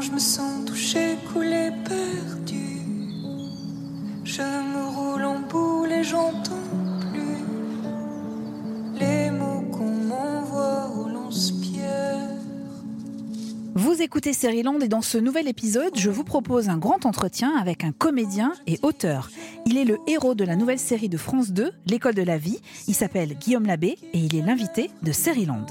Je me sens touché, coulé, perdu, je me roule en boule et j'entends plus les mots qu'on m'envoie au lance-pierre. Vous écoutez Land et dans ce nouvel épisode, je vous propose un grand entretien avec un comédien et auteur. Il est le héros de la nouvelle série de France 2, L'école de la vie. Il s'appelle Guillaume Labbé et il est l'invité de Land.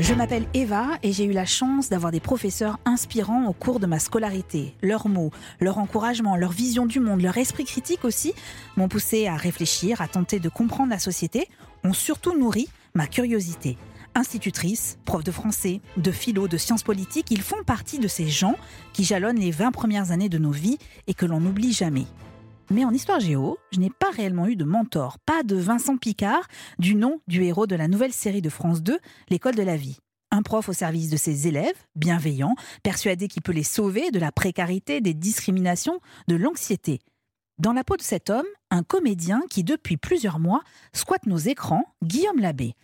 Je m'appelle Eva et j'ai eu la chance d'avoir des professeurs inspirants au cours de ma scolarité. Leurs mots, leur encouragement, leur vision du monde, leur esprit critique aussi m'ont poussé à réfléchir, à tenter de comprendre la société, ont surtout nourri ma curiosité. Institutrice, prof de français, de philo, de sciences politiques, ils font partie de ces gens qui jalonnent les 20 premières années de nos vies et que l'on n'oublie jamais. Mais en histoire géo, je n'ai pas réellement eu de mentor, pas de Vincent Picard, du nom du héros de la nouvelle série de France 2, L'école de la vie. Un prof au service de ses élèves, bienveillant, persuadé qu'il peut les sauver de la précarité, des discriminations, de l'anxiété. Dans la peau de cet homme, un comédien qui depuis plusieurs mois squatte nos écrans, Guillaume Labbé.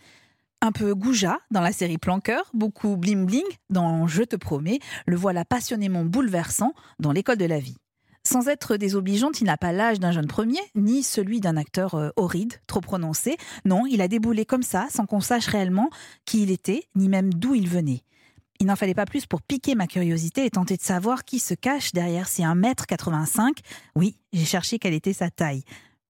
Un peu goujat dans la série Planqueur, beaucoup bling bling dans Je te promets, le voilà passionnément bouleversant dans l'école de la vie. Sans être désobligeante, il n'a pas l'âge d'un jeune premier, ni celui d'un acteur euh, horride, trop prononcé. Non, il a déboulé comme ça, sans qu'on sache réellement qui il était, ni même d'où il venait. Il n'en fallait pas plus pour piquer ma curiosité et tenter de savoir qui se cache derrière ces 1m85. Oui, j'ai cherché quelle était sa taille.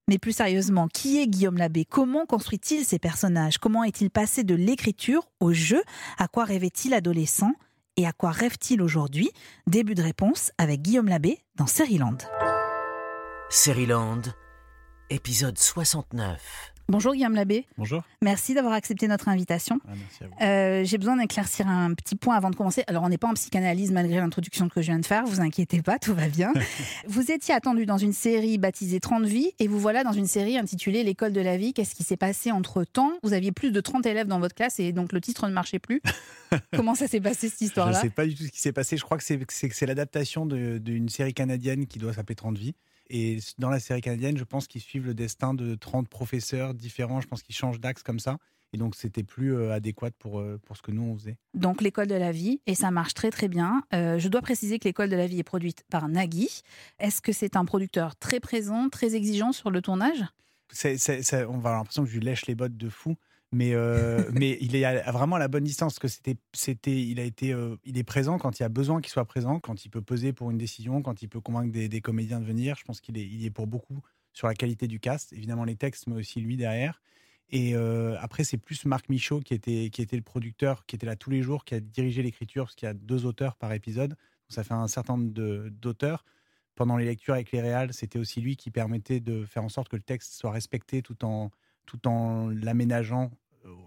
Mais plus sérieusement, qui est Guillaume Labbé? Comment construit-il ses personnages? Comment est-il passé de l'écriture au jeu? À quoi rêvait-il adolescent? Et à quoi rêve-t-il aujourd'hui? Début de réponse avec Guillaume Labbé dans Seriland. Seriland, épisode 69. Bonjour Guillaume Labbé. Bonjour. Merci d'avoir accepté notre invitation. Ah, merci à vous. Euh, J'ai besoin d'éclaircir un petit point avant de commencer. Alors, on n'est pas en psychanalyse malgré l'introduction que je viens de faire, vous inquiétez pas, tout va bien. vous étiez attendu dans une série baptisée 30 vies et vous voilà dans une série intitulée L'école de la vie. Qu'est-ce qui s'est passé entre temps Vous aviez plus de 30 élèves dans votre classe et donc le titre ne marchait plus. Comment ça s'est passé cette histoire-là? Je ne sais pas du tout ce qui s'est passé. Je crois que c'est l'adaptation d'une série canadienne qui doit s'appeler 30 vies. Et dans la série canadienne, je pense qu'ils suivent le destin de 30 professeurs différents. Je pense qu'ils changent d'axe comme ça. Et donc, c'était plus euh, adéquat pour, euh, pour ce que nous, on faisait. Donc, l'école de la vie, et ça marche très, très bien. Euh, je dois préciser que l'école de la vie est produite par Nagui. Est-ce que c'est un producteur très présent, très exigeant sur le tournage? On va avoir l'impression que je lui lèche les bottes de fou mais, euh, mais il est à, vraiment à la bonne distance parce que c'était, c'était, il a été, euh, il est présent quand il y a besoin qu'il soit présent, quand il peut poser pour une décision, quand il peut convaincre des, comédiens de venir. Je pense qu'il est, il est pour beaucoup sur la qualité du cast, évidemment les textes, mais aussi lui derrière. Et euh, après, c'est plus Marc Michaud qui était, qui était le producteur, qui était là tous les jours, qui a dirigé l'écriture, parce qu'il y a deux auteurs par épisode. Donc ça fait un certain nombre d'auteurs. Pendant les lectures avec les réals, c'était aussi lui qui permettait de faire en sorte que le texte soit respecté tout en, tout en l'aménageant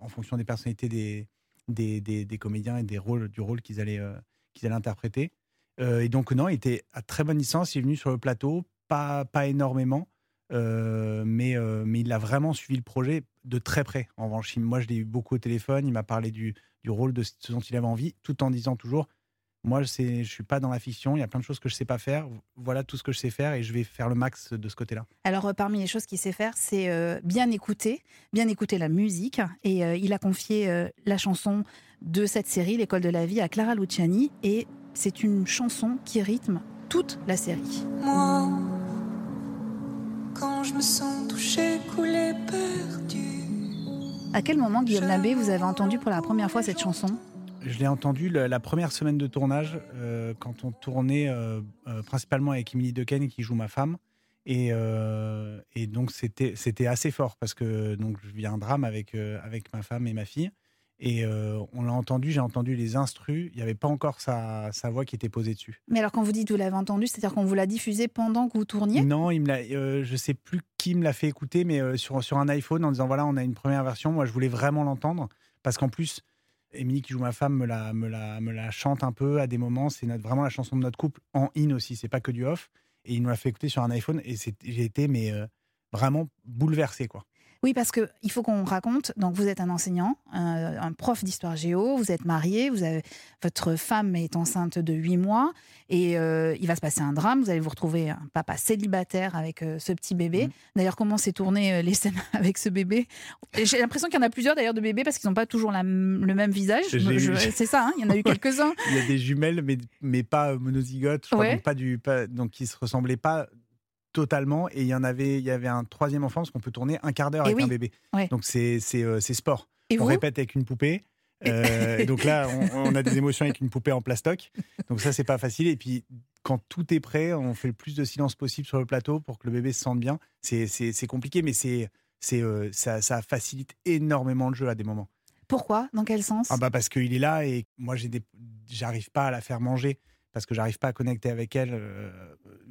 en fonction des personnalités des, des, des, comédiens et des rôles, du rôle qu'ils allaient, euh, qu'ils allaient interpréter. Euh, et donc, non, il était à très bonne distance. Il est venu sur le plateau, pas, pas énormément, mais, mais il a vraiment suivi le projet de très près. En revanche, moi, je l'ai eu beaucoup au téléphone. Il m'a parlé du, du rôle de ce dont il avait envie, tout en disant toujours moi, je ne suis pas dans la fiction. Il y a plein de choses que je ne sais pas faire. Voilà tout ce que je sais faire et je vais faire le max de ce côté-là. Alors, euh, parmi les choses qu'il sait faire, c'est euh, bien écouter, bien écouter la musique. Et euh, il a confié la chanson de cette série, L'école de la vie, à Clara Luciani. Et c'est une chanson qui rythme toute la série. Moi, quand je me sens touché, coulé, perdu. À quel moment, Guillaume Labbé, vous avez entendu pour la première fois cette chanson? Je l'ai entendu la, première semaine de tournage, euh, quand on tournait euh, euh, principalement avec Emily Dequesne qui joue ma femme. Et, et donc c'était assez fort parce que donc je vis un drame avec avec ma femme et ma fille. Et on l'a entendu j'ai entendu les instrus. Il n'y avait pas encore sa, sa, voix qui était posée dessus. Mais alors quand vous dites vous l'avez entendu c'est-à-dire qu'on vous l'a diffusé pendant que vous tourniez? Non il me je sais plus qui me l'a fait écouter mais sur sur un iPhone en disant voilà on a une première version. Moi je voulais vraiment l'entendre parce qu'en plus Émilie qui joue ma femme me la, chante un peu à des moments. C'est vraiment la chanson de notre couple en in aussi. C'est pas que du off. Et il nous l'a fait écouter sur un iPhone et j'ai été mais euh, vraiment bouleversé quoi. Oui, parce que il faut qu'on raconte. Donc, vous êtes un enseignant, un, un prof d'histoire géo, vous êtes marié, vous avez, votre femme est enceinte de 8 mois, et euh, il va se passer un drame. Vous allez vous retrouver un papa célibataire avec euh, ce petit bébé. Mhm. D'ailleurs, comment s'est tourné euh, les scènes avec ce bébé? J'ai l'impression qu'il y en a plusieurs d'ailleurs de bébés parce qu'ils n'ont pas toujours la le même visage. C'est ça, hein, il y en a eu quelques-uns. Il y a des jumelles, mais, mais pas euh, monozygotes. je crois, Ouais. donc, pas du, pas, donc, qui se ressemblaient pas totalement. Et il y en avait, il y avait un troisième enfant, parce qu'on peut tourner un quart d'heure avec oui. un bébé. Ouais. Donc, c'est c'est, euh, c'est sport. Et on répète avec une poupée. Euh, donc là, on, on a des émotions avec une poupée en plastoc. Donc ça, c'est pas facile. Et puis, quand tout est prêt, on fait le plus de silence possible sur le plateau pour que le bébé se sente bien. C'est c'est- c'est compliqué, mais c'est c'est euh, ça, ça facilite énormément le jeu à des moments. Pourquoi? Dans quel sens? Ah bah parce qu'il est là et moi j'arrive pas à la faire manger parce que j'arrive pas à connecter avec elle euh,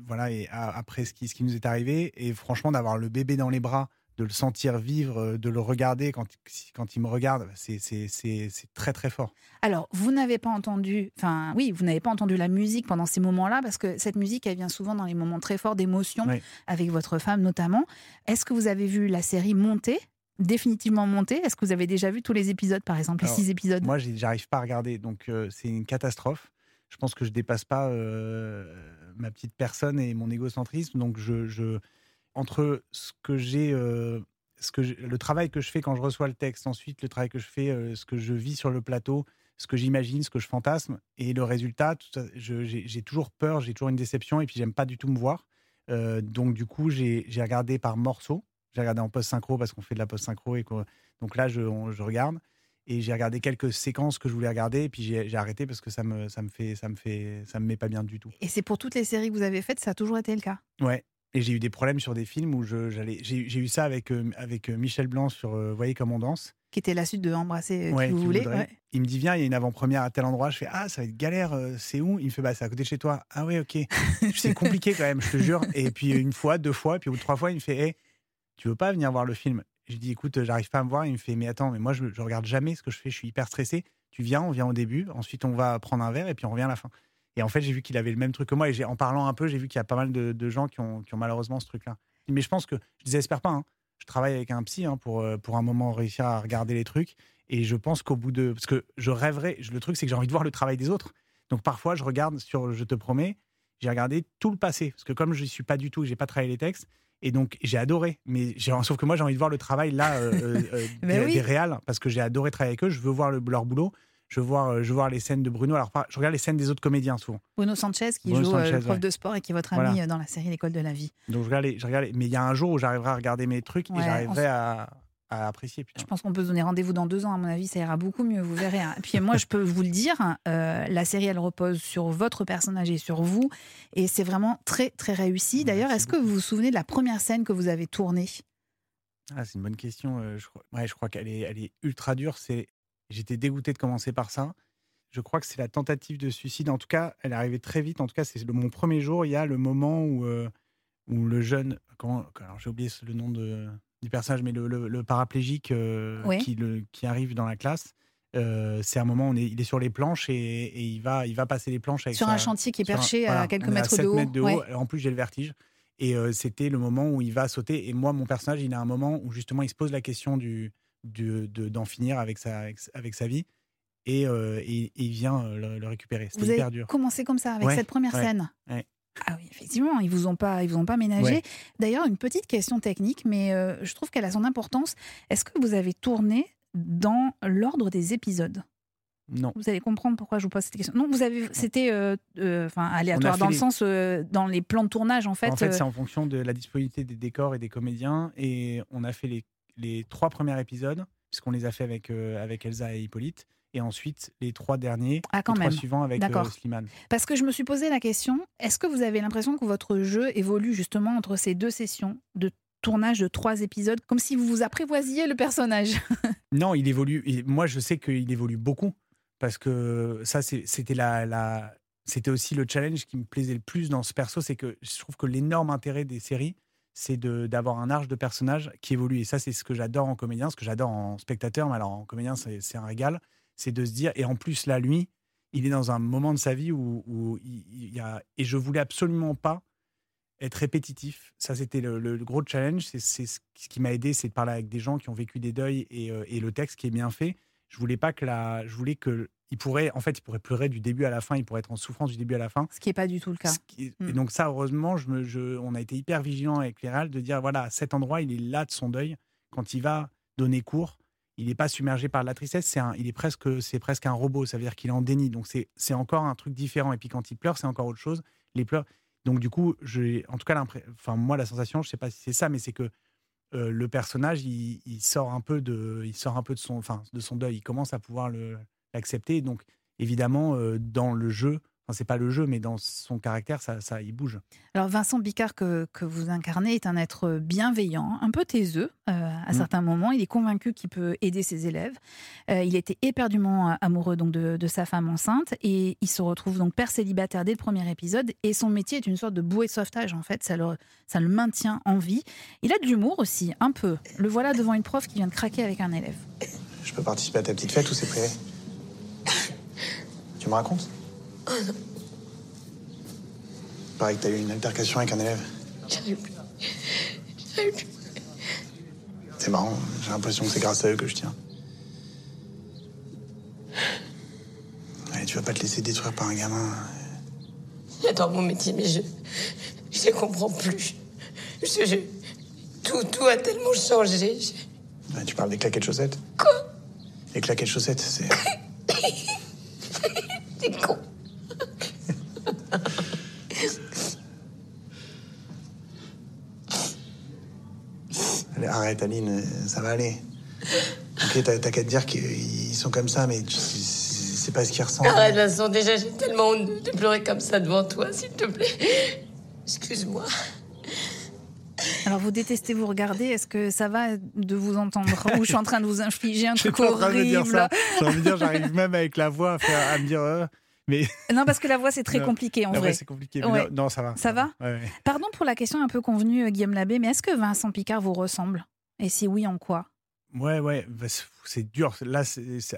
voilà et après ce qui ce qui nous est arrivé. Et franchement d'avoir le bébé dans les bras de le sentir vivre euh, de le regarder quand quand il me regarde c'est très très fort. Alors, vous n'avez pas entendu, enfin oui, vous n'avez pas entendu la musique pendant ces moments-là, parce que cette musique, elle vient souvent dans les moments très forts d'émotion, Oui. avec votre femme notamment. Est-ce que vous avez vu la série monter, définitivement monter? Est-ce que vous avez déjà vu tous les épisodes, par exemple, les six épisodes? moi j'arrive pas à regarder donc euh, c'est une catastrophe je pense que je dépasse pas euh, ma petite personne et mon égocentrisme. Donc entre ce que j'ai euh, le travail que je fais quand je reçois le texte ensuite le travail que je fais euh, ce que je vis sur le plateau ce que j'imagine ce que je fantasme et le résultat j'ai toujours peur j'ai toujours une déception et puis j'aime pas du tout me voir. Donc du coup j'ai regardé par morceaux. J'ai regardé en post synchro parce qu'on fait de la post synchro et donc là je regarde et j'ai regardé quelques séquences que je voulais regarder et puis j'ai arrêté parce que ça me ça me fait ça me fait ça me met pas bien du tout. Et c'est pour toutes les séries que vous avez faites, ça a toujours été le cas? Ouais. Et j'ai eu des problèmes sur des films où j'allais j'ai eu ça avec euh, avec euh, Michel Blanc sur euh, Voyez comme on danse. Qui était la suite de Embrasser euh, Ouais, qui vous qui voulez. ouais. Il me dit viens il y a une avant-première à tel endroit. Je fais ah ça va être galère c'est où? Il me fait bah c'est à côté de chez toi. Ah ouais ok. c'est compliqué quand même je te jure. Et puis une fois deux fois puis au bout de trois fois il me fait hey, tu veux pas venir voir le film? Je dis écoute j'arrive pas à me voir. Il me fait mais attends mais moi je, je regarde jamais ce que je fais je suis hyper stressé. Tu viens on vient au début ensuite on va prendre un verre et puis on revient à la fin. Et en fait, j'ai vu qu'il avait le même truc que moi. Et j'ai- en parlant un peu, j'ai vu qu'il y a pas mal de, gens qui ont, malheureusement ce truc-là. Mais je pense que, je désespère pas. hein. Je travaille avec un psy hein, pour, euh, pour un moment réussir à regarder les trucs. Et je pense qu'au bout de. Parce que je rêverais. Le truc, c'est que j'ai envie de voir le travail des autres. Donc parfois, je regarde sur Je te promets, j'ai regardé tout le passé. Parce que comme je ne suis pas du tout, j'ai pas travaillé les textes. Et donc, j'ai adoré. Mais sauf que moi, j'ai envie de voir le travail là, euh, euh, euh, Ben des, oui. des réals. Parce que j'ai adoré travailler avec eux. Je veux voir le- leur boulot. Je veux, voir, je veux voir les scènes de Bruno. Alors, je regarde les scènes des autres comédiens souvent. Bruno Sanchez, qui Bruno joue le prof ouais. de sport et qui est votre ami dans la série L'école de la vie. Donc je regarde, les- je regarde les- mais il y a un jour où j'arriverai à regarder mes trucs Ouais, et j'arriverai à, à apprécier. Putain. Je pense qu'on peut se donner rendez-vous dans deux ans, à mon avis, ça ira beaucoup mieux, vous verrez. hein. Et puis moi, je peux vous le dire, hein, euh, la série, elle repose sur votre personnage et sur vous, et c'est vraiment très, très réussi. D'ailleurs, est-ce que vous vous souvenez de la première scène que vous avez tournée? Ah, c'est une bonne question. euh, je, crois, ouais, je crois qu'elle est, elle est ultra dure. C'est, j'étais dégoûté de commencer par ça. Je crois que c'est la tentative de suicide. En tout cas, elle est arrivée très vite. En tout cas, c'est le, mon premier jour. Il y a le moment où, euh, où le jeune, comment, alors j'ai oublié le nom de, du personnage, mais le, le- le paraplégique euh, Ouais. qui, le, qui arrive dans la classe. euh, c'est un moment où on est, il est sur les planches et, et il, va, il va passer les planches avec Sur sa- un chantier qui est un- perché voilà, à quelques mètres, 7 de haut. mètres de Ouais. haut. En plus, j'ai le vertige. Et euh, c'était le moment où il va sauter. Et moi, mon personnage, il a un moment où justement, il se pose la question du, du- de- d'en finir avec sa, avec, avec sa vie. Et, et- et il vient le, le récupérer. C'était Vous hyper avez dur. commencé comme ça, avec Ouais, cette première scène? Ah oui, effectivement, ils vous ont pas, ils vous ont pas ménagé. Ouais. D'ailleurs, une petite question technique, mais euh, je trouve qu'elle a son importance. Est-ce que vous avez tourné dans l'ordre des épisodes? Non. Vous allez comprendre pourquoi je vous pose cette question. Non, vous avez, c'était, euh, euh, enfin, aléatoire dans le sens dans les plans de tournage en fait. en fait, c'est en fonction de la disponibilité des décors et des comédiens. Et on a fait les, les trois premiers épisodes, puisqu'on les a fait avec, avec Elsa et Hippolyte. Et ensuite, les trois derniers, Ah, quand les trois suivants avec euh. Slimane. Parce que je me suis posé la question, est-ce que vous avez l'impression que votre jeu évolue justement entre ces deux sessions de tournage de trois épisodes, comme si vous vous apprivoisiez le personnage? Non, il évolue. Moi, je sais qu'il évolue beaucoup parce que ça, c'était la, la- c'était aussi le challenge qui me plaisait le plus dans ce perso, c'est que je trouve que l'énorme intérêt des séries, c'est d'avoir un arche de personnage qui évolue. Et ça, c'est ce que j'adore en comédien, ce que j'adore en spectateur. Mais alors en comédien, c'est un régal. C'est de se dire. Et en plus, là, lui, il est dans un moment de sa vie où, où il, y a. Et je voulais absolument pas être répétitif. Ça, c'était le, le gros challenge. C'est ce qui m'a aidé, c'est de parler avec des gens qui ont vécu des deuils et, euh, et le texte qui est bien fait. Je voulais pas que la, je voulais que il pourrait, en fait, il pourrait pleurer du début à la fin. Il pourrait être en souffrance du début à la fin. Ce qui n'est pas du tout le cas. Ce qui- Mm. Et donc ça, heureusement, je me, je- on a été hyper vigilant avec les réals de dire voilà, cet endroit, il est là de son deuil. Quand il va donner cours, il n'est pas submergé par la tristesse. C'est il est presque, c'est presque un robot. Ça veut dire qu'il est en déni. Donc c'est, encore un truc différent. Et puis quand il pleure, c'est encore autre chose. Les pleurs. Donc du coup, j'ai, en tout cas, enfin moi, la sensation, je sais pas si c'est ça, mais c'est que euh, le personnage, il, sort un peu de, il sort un peu de son, enfin, de son deuil. Il commence à pouvoir l'accepter. Donc évidemment, euh, dans le jeu, enfin c'est pas le jeu, mais dans son caractère, ça, ça, il bouge. Alors Vincent Bicard que, que vous incarnez est un être bienveillant, un peu taiseux euh, à Mm. certains moments. Il est convaincu qu'il peut aider ses élèves. Euh, il était éperdument amoureux donc de, de sa femme enceinte et il se retrouve donc père célibataire dès le premier épisode. Et son métier est une sorte de bouée de sauvetage en fait. Ça le, ça le maintient en vie. Il a de l'humour aussi, un peu. Le voilà devant une prof qui vient de craquer avec un élève. Je peux participer à ta petite fête ou c'est privé Tu me racontes? Pareil que t'as eu une altercation avec un élève. J'arrive plus. J'arrive plus. C'est marrant, j'ai l'impression que c'est grâce à eux que je tiens. Allez, tu vas pas te laisser détruire par un gamin. J'adore mon métier, mais je. Je ne comprends plus. Je, je- tout, tout a tellement changé. Je- Ouais, tu parles des claquettes chaussettes? Quoi? Les claquettes chaussettes, c'est. T'es con. Allez, arrête, Aline, ça va aller. Ok, t'as qu'à te dire qu'ils sont comme ça, mais tu- c'est pas ce qu'ils ressentent. Arrête, Vincent, déjà, j'ai tellement honte de pleurer comme ça devant toi, s'il te plaît. Excuse-moi. Alors vous détestez vous regarder. Est-ce que ça va de vous entendre Ou je suis en train de vous infliger un truc horrible ça. J'ai envie de dire, j'arrive même avec la voix à, faire, à me dire. euh, mais Non, parce que la voix c'est très Non, compliqué en la vrai. c'est compliqué. Ouais. Non, non, ça va. Ça va ouais. Pardon pour la question un peu convenue, euh, Guillaume Labbé, mais est-ce que Vincent Picard vous ressemble? Et si oui, en quoi? Ouais, ouais, bah, c'est- dur. Là,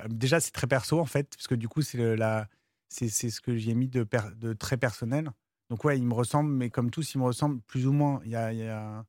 déjà, c'est très perso, en fait, parce que du coup, c'est la- c'est ce que j'ai mis de, per- de très personnel. Donc, ouais, il me ressemble, mais comme tous, il me ressemble plus ou moins. Il y a. il y a-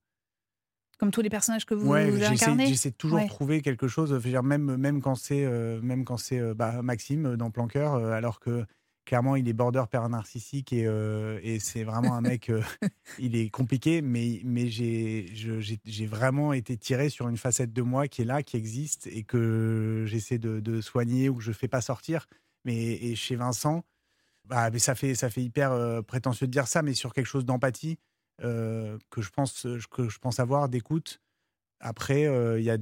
Comme tous les personnages que vous, ouais, vous j'essaie incarnez? j'essaie toujours Ouais. de trouver quelque chose, dire, même, même quand c'est euh, même quand c'est euh, bah, Maxime dans Planqueur, euh, alors que clairement, il est border père narcissique et, euh, et c'est vraiment un mec, euh, il est compliqué, mais, mais j'ai vraiment été tiré sur une facette de moi qui est là, qui existe et que j'essaie de, de soigner ou que je fais pas sortir. Mais et chez Vincent, bah, mais ça, fait, ça fait hyper euh, prétentieux de dire ça, mais sur quelque chose d'empathie que, je pense, que je pense avoir, d'écoute. Après, il y a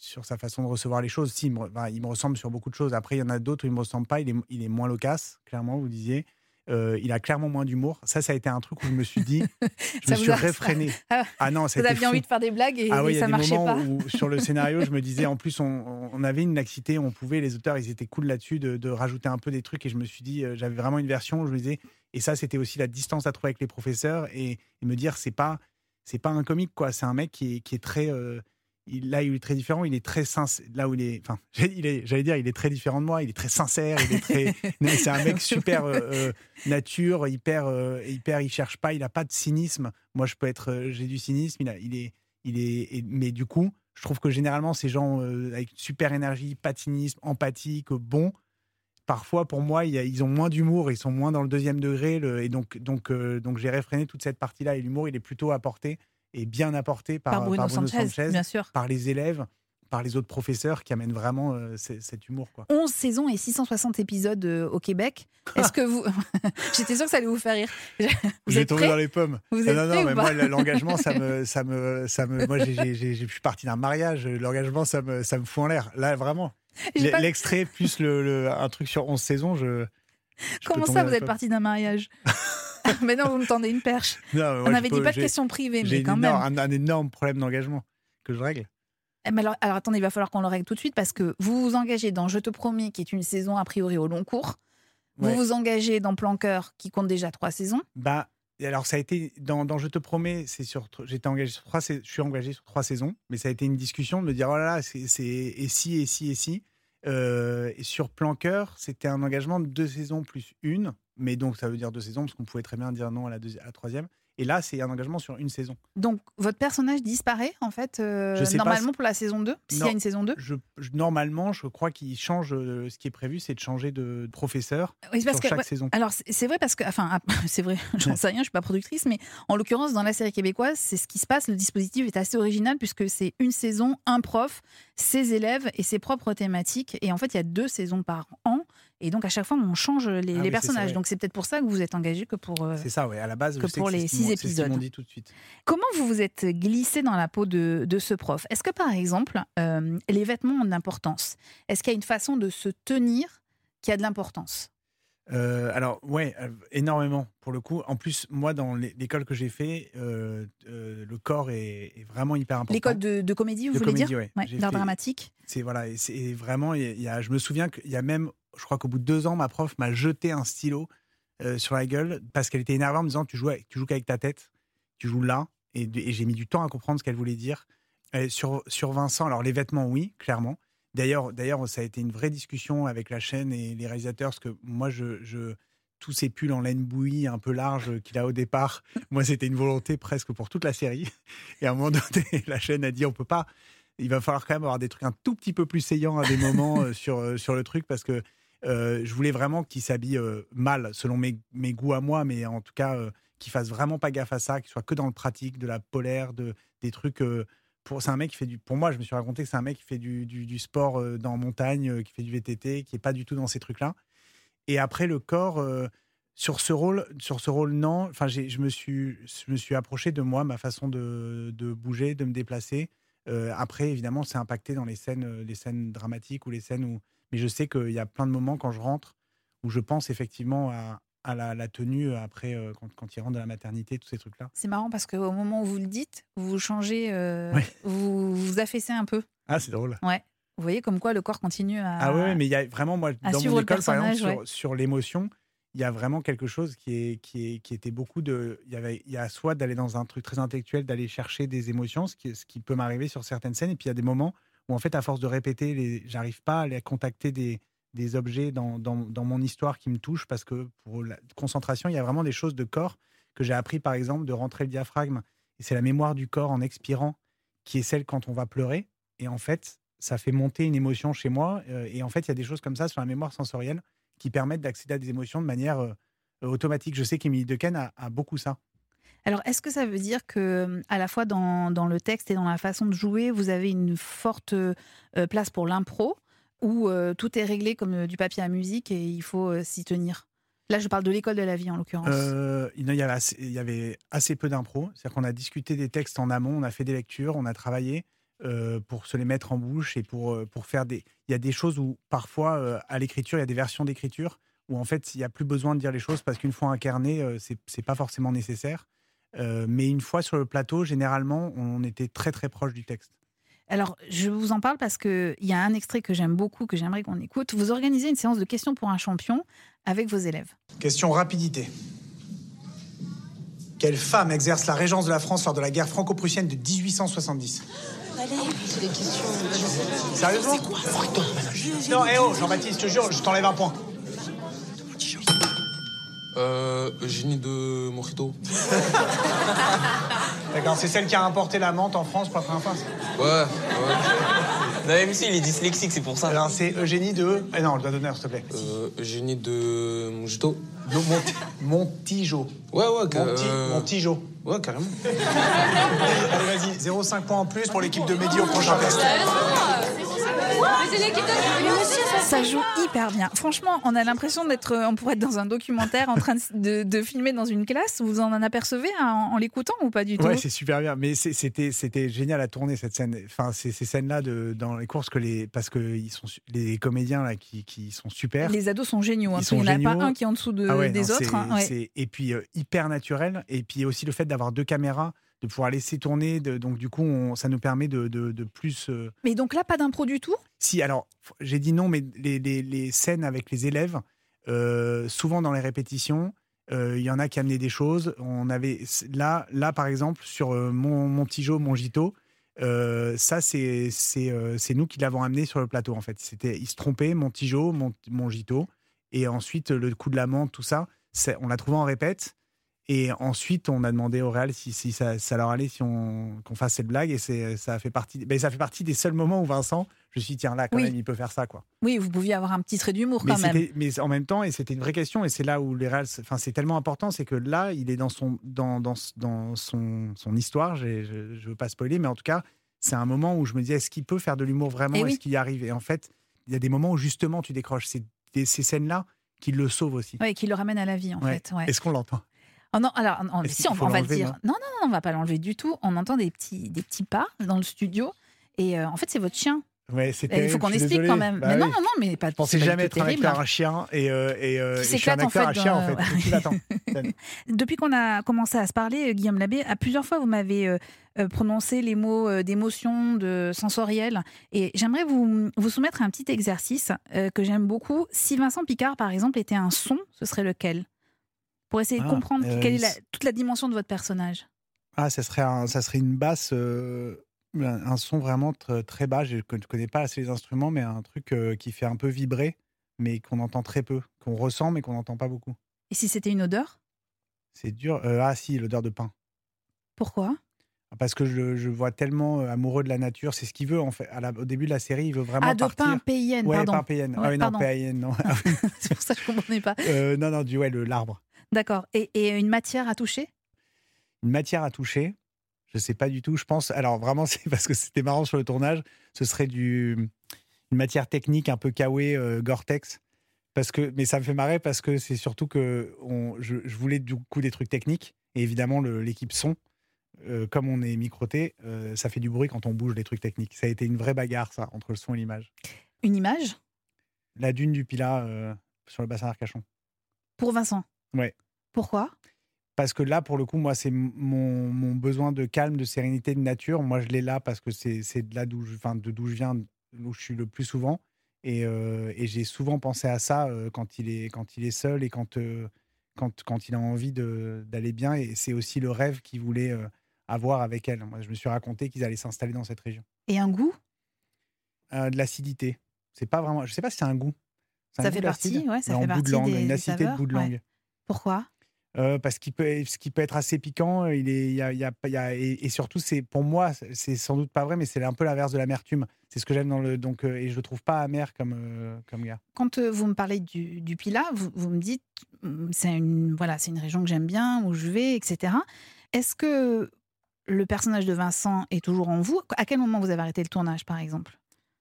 sur sa façon de recevoir les choses, si, il me, enfin, il me ressemble sur beaucoup de choses. Après, il y en a d'autres où il ne me ressemble pas. Il est, il est moins loquace, clairement, vous disiez. Euh, il a clairement moins d'humour. Ça, ça a été un truc où je me suis dit, je Ça me suis réfréné. Ah, Ah non, ça Vous aviez envie de faire des blagues et, Ah oui, et il y a ça marchait pas. où sur le scénario, je me disais, en plus, on, on avait une laxité, on pouvait, les auteurs, ils étaient cool là-dessus, de, de rajouter un peu des trucs. Et je me suis dit, euh, j'avais vraiment une version où je me disais, et ça, c'était aussi la distance à trouver avec les professeurs et, et me dire, c'est pas, c'est pas un comique, quoi. C'est un mec qui est, qui est très. euh, il, là, il est très différent, il est très sincère. Là où il est. Enfin, j'allais dire, il est très différent de moi, il est très sincère, il est très. C'est un mec super euh, euh, nature, hyper, euh, hyper. Il cherche pas, il a pas de cynisme. Moi, je peux être. euh, J'ai du cynisme, il, a, il est. Il est et- mais du coup, je trouve que généralement, ces gens avec super énergie, patinisme, empathique, bons, parfois, pour moi, il y a- ils ont moins d'humour, ils sont moins dans le deuxième degré. le- et donc, donc, donc j'ai réfréné toute cette partie-là. Et l'humour, il est plutôt apporté et bien apporté par, Par Bruno, Sanchez, bien sûr. par les élèves, par les autres professeurs qui amènent vraiment euh, cet humour. Quoi. 11 saisons et 660 épisodes euh, au Québec. Est-ce que vous. J'étais sûre que ça allait vous faire rire. Vous J'ai êtes tombé dans les pommes. Vous êtes non, non, mais moi, l'engagement, ça me, ça me, ça me, moi, j'ai- j'ai- j'ai- je suis parti d'un mariage. L'engagement, ça me, ça me fout en l'air. Là, vraiment. Pas- L'extrait plus le, le- un truc sur 11 saisons, je. je Comment ça, vous êtes parti d'un mariage? Mais non, vous me tendez une perche. Non, mais moi, On avait dit peux- pas de questions privées, mais quand même. un, un énorme problème d'engagement que je règle. Eh, mais alors, alors, attendez, il va falloir qu'on le règle tout de suite parce que vous vous engagez dans Je te promets, qui est une saison a priori au long cours. Vous Ouais. vous engagez dans Planqueur, qui compte déjà trois saisons. Bah, alors ça a été dans, dans Je te promets, c'est sur j'étais engagé sur trois, je suis engagé sur trois saisons, mais ça a été une discussion de me dire oh là là, c'est- et si et si et si. Et sur Plan Cœur, c'était un engagement de deux saisons plus une, mais donc ça veut dire deux saisons parce qu'on pouvait très bien dire non à la, à la troisième. Et là, c'est un engagement sur une saison. Donc, votre personnage disparaît, en fait, euh, Je sais pas normalement si- pour la saison 2, s'il y a une saison 2 Je, je- normalement, je crois qu'il change. euh, ce qui est prévu, c'est de changer de professeur Oui, parce sur que, chaque ouais, saison. Alors, c'est vrai parce que, enfin, ah, c'est vrai, j'en sais rien, je suis pas productrice, mais en l'occurrence, dans la série québécoise, c'est ce qui se passe. Le dispositif est assez original puisque c'est une saison, un prof, ses élèves et ses propres thématiques. Et en fait, il y a deux saisons par an. Et donc, à chaque fois, on change les, Ah les oui, c'est ça, personnages. donc, c'est peut-être pour ça que vous êtes engagé que pour. euh, C'est ça, ouais. À la base, que je sais pour c'est les six ce épisodes. dit tout de suite. Comment vous vous êtes glissé dans la peau de, de ce prof? Est-ce que, par exemple, euh, les vêtements ont de l'importance? Est-ce qu'il y a une façon de se tenir qui a de l'importance? Euh, alors, ouais, euh, énormément pour le coup. En plus, moi, dans l'é- l'école que j'ai fait, euh, euh, le corps est, est vraiment hyper important. L'école de, de comédie, vous De voulez comédie, dire ouais. D'art dramatique C'est voilà, c'est vraiment. il y a, je me souviens qu'il y a même, je crois qu'au bout de deux ans, ma prof m'a jeté un stylo sur la gueule parce qu'elle était énervée en me disant tu joues, avec- tu joues qu'avec ta tête, tu joues là, et, et j'ai mis du temps à comprendre ce qu'elle voulait dire. Sur sur Vincent, alors les vêtements, oui, clairement. D'ailleurs, d'ailleurs, ça a été une vraie discussion avec la chaîne et les réalisateurs parce que moi, tous ces pulls en laine bouillie un peu large qu'il a au départ, moi, c'était une volonté presque pour toute la série. Et à un moment donné, la chaîne a dit on peut pas il va falloir quand même avoir des trucs un tout petit peu plus saillants à des moments euh, sur, euh, sur le truc parce que euh, je voulais vraiment qu'il s'habille euh, mal selon mes, goûts à moi, mais en tout cas euh, qu'il fasse vraiment pas gaffe à ça, qu'il soit que dans le pratique, de la polaire, de, des trucs. Pour, c'est un mec qui fait du. Pour moi, je me suis raconté que c'est un mec qui fait du, du, sport euh, dans montagne, euh, qui fait du VTT, qui est pas du tout dans ces trucs-là. Et après le corps. euh, sur ce rôle, sur ce rôle, non. Enfin, je me suis, je me suis approché de moi, ma façon de, de bouger, de me déplacer. Après, évidemment, c'est impacté dans les scènes, les scènes dramatiques ou les scènes où. Mais je sais qu'il y a plein de moments quand je rentre où je pense effectivement à, à la, la tenue après euh, quand, quand il rentre de la maternité, tous ces trucs-là. C'est marrant parce qu'au moment où vous le dites, vous changez, euh, Ouais. vous vous affaissez un peu. Ah, c'est drôle. Ouais. Vous voyez comme quoi le corps continue à. Ah ouais, mais il y a vraiment moi à dans mon le école par exemple sur, sur l'émotion, il y a vraiment quelque chose qui est qui est qui était beaucoup de il y avait il y a soit d'aller dans un truc très intellectuel, d'aller chercher des émotions, ce qui ce qui peut m'arriver sur certaines scènes et puis il y a des moments où en fait à force de répéter les j'arrive pas à aller contacter des des objets dans, dans, mon histoire qui me touchent parce que pour la concentration, il y a vraiment des choses de corps que j'ai appris par exemple de rentrer le diaphragme et c'est la mémoire du corps en expirant qui est celle quand on va pleurer et en fait ça fait monter une émotion chez moi. euh, et en fait, il y a des choses comme ça sur la mémoire sensorielle qui permettent d'accéder à des émotions de manière euh, automatique. Je sais qu'Émilie Dequesne a, a beaucoup ça. Alors, est-ce que ça veut dire que, à la fois dans, dans le texte et dans la façon de jouer, vous avez une forte euh, place pour l'impro, où euh, tout est réglé comme euh, du papier à musique et il faut euh, s'y tenir Là, je parle de l'école de la vie en l'occurrence. Il y avait assez, peu d'impro. C'est-à-dire qu'on a discuté des textes en amont, on a fait des lectures, on a travaillé pour se les mettre en bouche et pour, pour faire des. Il y a des choses où parfois, à l'écriture, il y a des versions d'écriture où en fait, il n'y a plus besoin de dire les choses parce qu'une fois incarné, euh, c'est pas forcément nécessaire. Mais une fois sur le plateau, généralement, on était très très proche du texte. Alors, je vous en parle parce qu'il y a un extrait que j'aime beaucoup, que j'aimerais qu'on écoute. Vous organisez une séance de questions pour un champion avec vos élèves. Question rapidité. Quelle femme exerce la régence de la France lors de la guerre franco-prussienne de 1870 C'est des questions. Sérieusement? Non, eh oh, Jean-Baptiste, je te jure, je t'enlève un point. Euh, Eugénie de Mojito. D'accord, c'est celle qui a importé la menthe en France pour la première fois. Ouais, ouais. Non, mais monsieur, il est dyslexique, c'est pour ça. Alors, c'est Eugénie de. Eh non, le doigt d'honneur, s'il te plaît. Euh, Eugénie de Mojito. De Monti- Montijo. Ouais, ouais, que- Monti- euh, Montijo. Ouais, carrément. Allez, vas-y, 0,5 points en plus pour l'équipe de Mehdi au prochain test. Ça joue hyper bien. Franchement, on a l'impression d'être, on pourrait être dans un documentaire en train de, de filmer dans une classe. Vous en apercevez en, en l'écoutant ou pas du tout? Ouais, c'est super bien. Mais c'était c'était génial à tourner cette scène. Enfin, ces scènes-là dans les courses que les parce que ils sont les comédiens là qui, qui sont super. Les ados sont géniaux. hein, sont n'y en a pas un qui est en dessous de, Ah ouais, des non, autres. hein, ouais. Et puis euh, hyper naturel. Et puis aussi le fait d'avoir deux caméras, de pouvoir laisser tourner. De, donc du coup, on- ça nous permet de, de, de plus. euh, Mais donc là, pas d'impro du tout? Si, alors, j'ai dit non, mais les, les- les scènes avec les élèves, euh, souvent dans les répétitions, euh, il y en a qui amenaient des choses. On avait là, là par exemple, sur mon, mon petit mon Gito, euh, ça, c'est c'est euh, c'est nous qui l'avons amené sur le plateau, en fait. C'était, il se trompait, mon petit Jo, mon, mon Gito. Et ensuite, le coup de la menthe, tout ça, c'est- on l'a trouvé en répète. Et ensuite, on a demandé au Real si, si ça, ça leur allait si on qu'on fasse cette blague. Et c'est ça fait partie. Ben, ça fait partie des seuls moments où Vincent, je me suis dit, tiens là, quand Oui. même, il peut faire ça quoi. Oui, vous pouviez avoir un petit trait d'humour quand même. mais en même temps, et c'était une vraie question, et c'est là où les Real, enfin c'est tellement important, c'est que là, il est dans son dans, dans, dans son, son histoire. Je, je veux pas spoiler, mais en tout cas, c'est un moment où je me disais, est-ce qu'il peut faire de l'humour vraiment? Eh oui. Est-ce qu'il y arrive? Et en fait, il y a des moments où justement tu décroches. C'est ces scènes-là qui le sauvent aussi. Ouais, qui le ramène à la vie en Ouais. fait. ouais. Est-ce qu'on l'entend? Oh non, alors on- si on, va le dire. non? Non, non, on va pas l'enlever du tout. On entend des petits, des petits pas dans le studio. Et euh, en fait, c'est votre chien. Ouais, Et il faut qu'on explique désolé. quand même. Bah mais non, oui. non, non, mais pas. Je pensais jamais être un acteur, un chien, et, euh, et, euh, et je suis un en acteur, un fait, chien en fait. Depuis qu'on a commencé à se parler, euh, Guillaume Labbé, à plusieurs fois, vous m'avez euh, euh, prononcé les mots euh, d'émotion, de sensoriel. Et j'aimerais vous, vous soumettre un petit exercice euh, que j'aime beaucoup. Si Vincent Picard, par exemple, était un son, ce serait lequel? Pour essayer de Ah, comprendre euh, quelle est la- toute la dimension de votre personnage. Ah, ça serait, un- ça serait une basse, euh, un, son vraiment tr- très bas. Je ne connais pas assez les instruments, mais un truc euh, qui fait un peu vibrer, mais qu'on entend très peu, qu'on ressent, mais qu'on n'entend pas beaucoup. Et si c'était une odeur? C'est dur. Ah si, l'odeur de pain. Pourquoi? Parce que je, je vois tellement amoureux de la nature. C'est ce qu'il veut, en fait. À la- au début de la série, il veut vraiment Ah, de partir. pain PIN, ouais, pardon. pain PN. Ouais, ah oui, non, pardon. PIN, non. C'est pour ça que je ne comprenais pas. Euh, non, non, du ouais, l'arbre. D'accord. Et, et une matière à toucher? Une matière à toucher, je sais pas du tout. Je pense, alors vraiment, c'est parce que c'était marrant sur le tournage, ce serait du, une matière technique un peu kawaii, euh, Gore-Tex. Parce que, mais ça me fait marrer parce que c'est surtout que on, je, je voulais du coup des trucs techniques. Et évidemment, l'équipe son, euh, comme on est microté, euh, ça fait du bruit quand on bouge les trucs techniques. Ça a été une vraie bagarre, ça, entre le son et l'image. Une image? La dune du Pilat euh, sur le bassin d'Arcachon. pour Vincent? Ouais. Pourquoi? Parce que là, pour le coup, moi, c'est mon, mon besoin de calme, de sérénité, de nature. Moi, je l'ai là parce que c'est de là d'où je, enfin, d'où je viens, où je suis le plus souvent. Et, euh, et j'ai souvent pensé à ça euh, quand, il est, quand il est seul et quand, euh, quand, quand il a envie d'aller bien. Et c'est aussi le rêve qu'il voulait avoir avec elle. Moi, je me suis raconté qu'ils allaient s'installer dans cette région. Et un goût? De l'acidité. C'est pas vraiment. Je sais pas si c'est un goût. Un Ça goût, fait partie, ouais, ça fait partie de langue, des- une acidité de bout de ouais. Pourquoi? Euh, parce qu'il peut, ce qui peut être assez piquant, il est, y a, y a- y a- et, et surtout, c'est pour moi, c'est sans doute pas vrai, mais c'est un peu l'inverse de l'amertume. C'est ce que j'aime dans le, donc, euh, et je le trouve pas amer comme, euh, comme gars. Quand euh, vous me parlez du, du Pilat, vous, vous me dites, hum, c'est une, voilà, c'est une région que j'aime bien, où je vais, etc. Est-ce que le personnage de Vincent est toujours en vous? À quel moment vous avez arrêté le tournage, par exemple?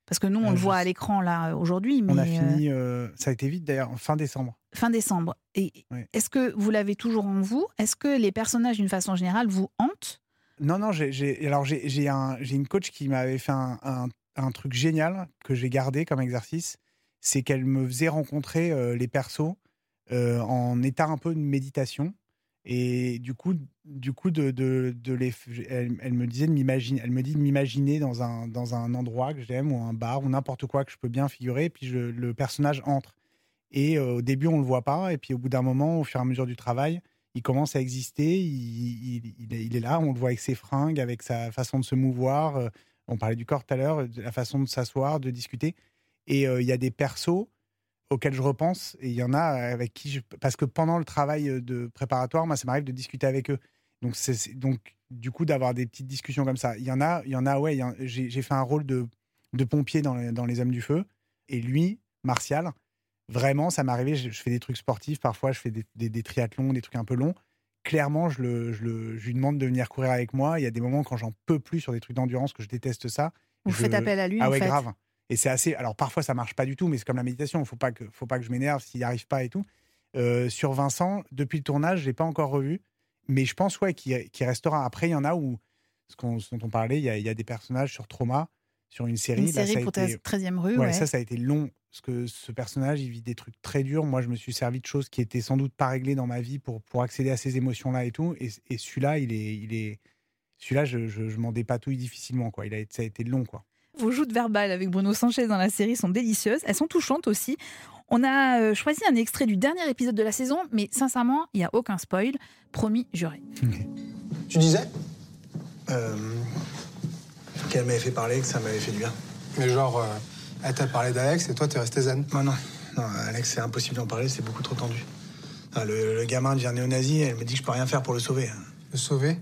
Parce que nous, on Euh, le voit à l'écran là aujourd'hui, mais On a euh, fini, euh, ça a été vite d'ailleurs, fin décembre. fin décembre. Et est-ce que vous l'avez toujours en vous? Est-ce que les personnages, d'une façon générale, vous hantent? Non, non, j'ai- alors j'ai un- une coach qui m'avait fait un, un- un truc génial que j'ai gardé comme exercice. C'est qu'elle me faisait rencontrer euh, les persos en état un peu de méditation. Et du coup, du coup elle, me disait de m'imaginer, elle me dit de m'imaginer dans un, dans un endroit que j'aime ou un bar ou n'importe quoi que je peux bien figurer. Et puis le personnage entre. Et euh, au début, on le voit pas. Et puis au bout d'un moment, au fur et à mesure du travail, il commence à exister. Il est là. On le voit avec ses fringues, avec sa façon de se mouvoir. Euh, On parlait du corps tout à l'heure, de la façon de s'asseoir, de discuter. Et euh, il y a des persos auxquels je repense. Et il y en a avec qui je. Parce que pendant le travail euh, de préparatoire, moi, ça m'arrive de discuter avec eux. Donc, c'est, donc du coup, d'avoir des petites discussions comme ça. Il y en a, il y en a ouais. j'ai, fait un rôle de, de pompier dans les, dans les Hommes du Feu. Et lui, Martial, vraiment, ça m'est arrivé. Je, je fais des trucs sportifs. Parfois, je fais des, des- des triathlons, des trucs un peu longs. Clairement, je, le, je, le- je lui demande de venir courir avec moi. Il y a des moments quand j'en peux plus sur des trucs d'endurance que je déteste ça. Vous Je- faites appel à lui, Ah en ouais, fait grave. Et c'est assez. Alors parfois ça marche pas du tout, mais c'est comme la méditation. Il faut pas que, faut pas que je m'énerve s'il n'y arrive pas et tout. Euh, sur Vincent, depuis le tournage, je l'ai pas encore revu, mais je pense ouais qu'il restera. Après, il y en a où, ce, qu'on- ce dont on parlait, il y, a, il y a des personnages sur Trauma, sur une série. Une série a pour été- 13e rue, Ouais, ouais. ça, ça a été long. Parce que ce personnage, il vit des trucs très durs. Moi, je me suis servi de choses qui étaient sans doute pas réglées dans ma vie pour, pour accéder à ces émotions-là et tout. Et, et celui-là, il est, il est, celui-là, je, je, je m'en dépatouille difficilement. Quoi. Il a, ça a été long, quoi. Vos joutes verbales avec Bruno Sanchez dans la série sont délicieuses. Elles sont touchantes aussi. On a euh, choisi un extrait du dernier épisode de la saison, mais sincèrement, il n'y a aucun spoil. Promis, juré. Tu disais euh, Qu'elle m'avait fait parler, que ça m'avait fait du bien. Mais genre, euh, elle t'a parlé d'Alex et toi, t'es resté zen. Non, non, non, Alex, c'est impossible d'en parler, c'est beaucoup trop tendu. Le, le gamin devient néo-nazi, elle me dit que je peux rien faire pour le sauver. Le sauver?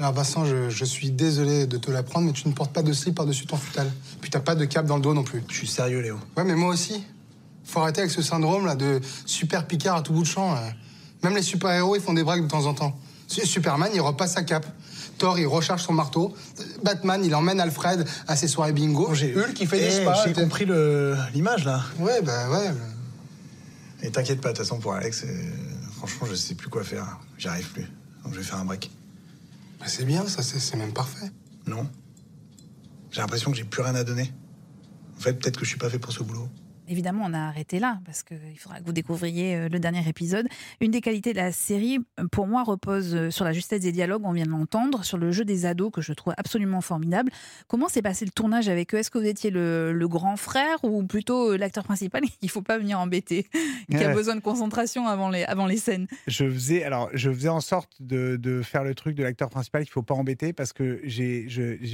Alors Vincent, je, je suis désolé de te l'apprendre, mais tu ne portes pas de slip par-dessus ton futal. Puis t'as pas de cap dans le dos non plus. Je suis sérieux, Léo. Ouais, mais moi aussi. Faut arrêter avec ce syndrome là de super picard à tout bout de champ. là. Même les super-héros, ils font des braques de temps en temps. Su- Superman, il repasse sa cape. Thor, il recharge son marteau. Batman, il emmène Alfred à ses soirées bingo. Hulk, il fait des Eh, spas. J'ai compris le- l'image, là. Ouais, bah ouais. Et t'inquiète pas, de toute façon, pour Alex, euh, franchement, je sais plus quoi faire. J'y arrive plus. Donc je vais faire un break. Bah, c'est bien, ça, c'est même parfait. Non. J'ai l'impression que j'ai plus rien à donner. En fait, peut-être que je suis pas fait pour ce boulot. Évidemment, on a arrêté là parce qu'il faudra que vous découvriez euh, le dernier épisode. Une des qualités de la série, euh, pour moi, repose euh, sur la justesse des dialogues, on vient de l'entendre, sur le jeu des ados que je trouve absolument formidable. Comment s'est passé le tournage avec eux? Est-ce que vous étiez le, le grand frère ou plutôt l'acteur principal? Qu'il ne faut pas venir embêter, qui a besoin de concentration avant les, avant les scènes je faisais alors je faisais en sorte de, de faire le truc de l'acteur principal qu'il faut pas embêter parce que j'ai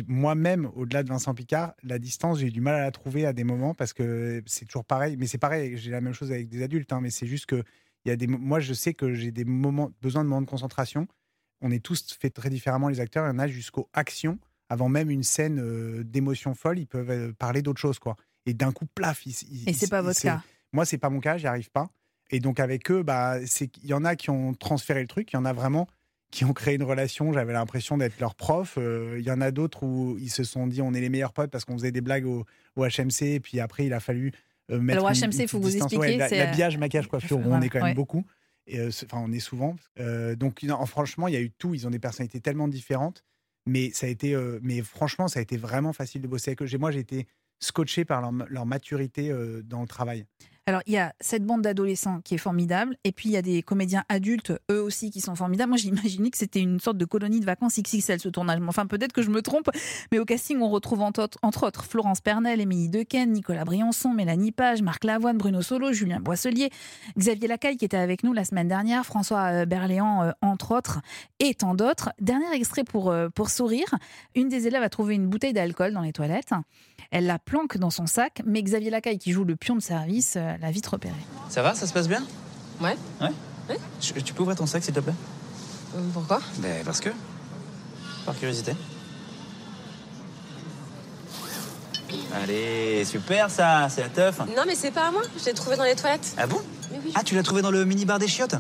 moi-même au-delà de Vincent Picard la distance j'ai eu du mal à la trouver à des moments parce que c'est toujours pareil mais c'est pareil j'ai la même chose avec des adultes hein, mais c'est juste que il y a des mo- moi je sais que j'ai des moments besoin de moments de concentration on est tous faits très différemment les acteurs il y en a jusqu'aux actions avant même une scène euh, d'émotion folle ils peuvent euh, parler d'autre chose quoi et d'un coup plaf ils- ils- Et c'est pas votre cas. moi, c'est pas mon cas, j'y arrive pas. Et donc, avec eux, bah, qu'il y en a qui ont transféré le truc, il y en a vraiment qui ont créé une relation. J'avais l'impression d'être leur prof. Euh, Il y en a d'autres où ils se sont dit on est les meilleurs potes parce qu'on faisait des blagues au, au HMC. Et puis après, il a fallu. Alors, au une- HMC, une faut vous expliquer, c'est, L'habillage, maquillage, coiffure, on est quand même ouais. beaucoup. Et, euh, Enfin, on est souvent. Euh, donc, non, franchement, il y a eu tout. Ils ont des personnalités tellement différentes. Mais ça a été. euh, mais franchement, ça a été vraiment facile de bosser avec eux. Moi, j'ai été scotché par leur, leur maturité euh, dans le travail. Alors, il y a cette bande d'adolescents qui est formidable, et puis il y a des comédiens adultes, eux aussi, qui sont formidables. Moi, j'imaginais que c'était une sorte de colonie de vacances XXL, ce tournage. Enfin, peut-être que je me trompe, mais au casting, on retrouve entre autres, entre autres Florence Pernel, Émilie Dequesne, Nicolas Briançon, Mélanie Page, Marc Lavoine, Bruno Solo, Julien Boisselier, Xavier Lacaille, qui était avec nous la semaine dernière, François euh, Berléand, euh, entre autres, et tant d'autres. Dernier extrait pour, euh, pour sourire. Une des élèves a trouvé une bouteille d'alcool dans les toilettes. Elle la planque dans son sac, mais Xavier Lacaille, qui joue le pion de service, l'a vite repéré. Ça va, ça se passe bien Ouais. Ouais Ouais. Je- Tu peux ouvrir ton sac, s'il te plaît? Euh, Pourquoi? Ben, parce que. Par curiosité. Allez, super ça, c'est la teuf. Non, mais c'est pas à moi. Je l'ai trouvé dans les toilettes. Ah bon? Mais oui. Ah, tu l'as trouvé dans le mini-bar des chiottes?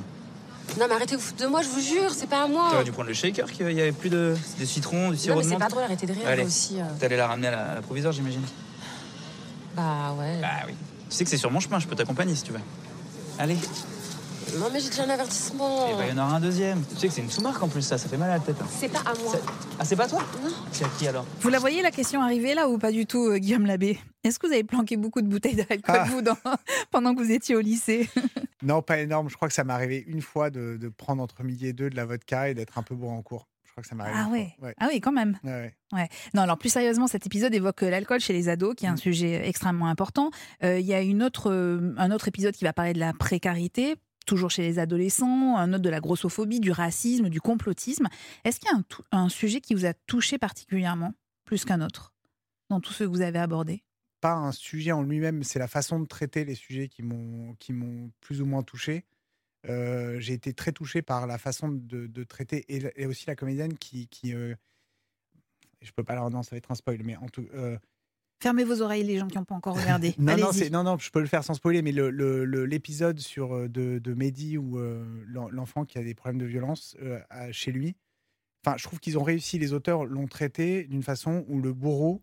Non, mais arrêtez de vous foutre de moi, je vous jure, c'est pas à moi. T'aurais dû prendre le shaker, qu'il y avait plus de, de citron, du sirop Non, mais de c'est pas drôle, arrêtez de rire Allez. aussi. euh. T'allais la ramener à la, à la proviseure, j'imagine Bah ouais. Bah oui. Tu sais que c'est sur mon chemin, je peux t'accompagner si tu veux. Allez. Non, mais j'ai déjà un avertissement. Et bah, il y en aura un deuxième. Tu sais que c'est une sous-marque en plus, ça, ça fait mal à la tête. hein. C'est pas à moi. Ah, c'est pas toi? Non. C'est à qui alors? Vous la voyez la question arriver là ou pas du tout, euh, Guillaume Labbé? Est-ce que vous avez planqué beaucoup de bouteilles d'alcool Ah. vous dans- pendant que vous étiez au lycée? Non, pas énorme. Je crois que ça m'est arrivé une fois de, de prendre entre midi et deux de la vodka et d'être un peu bourré en cours. Crois que ça. Ah ouais. Ouais. Ah oui, quand même. Ouais, ouais. Ouais. Non, alors plus sérieusement, cet épisode évoque euh, l'alcool chez les ados, qui est un Mm. sujet extrêmement important. Euh, Il y a une autre, euh, un autre épisode qui va parler de la précarité, toujours chez les adolescents, un autre de la grossophobie, du racisme, du complotisme. Est-ce qu'il y a un, un sujet qui vous a touché particulièrement, plus qu'un autre, dans tous ceux que vous avez abordés Pas un sujet en lui-même, c'est la façon de traiter les sujets qui m'ont qui m'ont plus ou moins touché. Euh, J'ai été très touché par la façon de, de traiter et, aussi la comédienne qui. qui euh, je peux pas leur non, ça va être un spoil, mais en tout. euh, Fermez vos oreilles, les gens qui n'ont pas encore regardé. Non, non, je peux le faire sans spoiler, mais le- le- le- l'épisode sur euh, de, de Mehdi où euh, l'en- l'enfant qui a des problèmes de violence chez lui, enfin, je trouve qu'ils ont réussi, les auteurs l'ont traité d'une façon où le bourreau,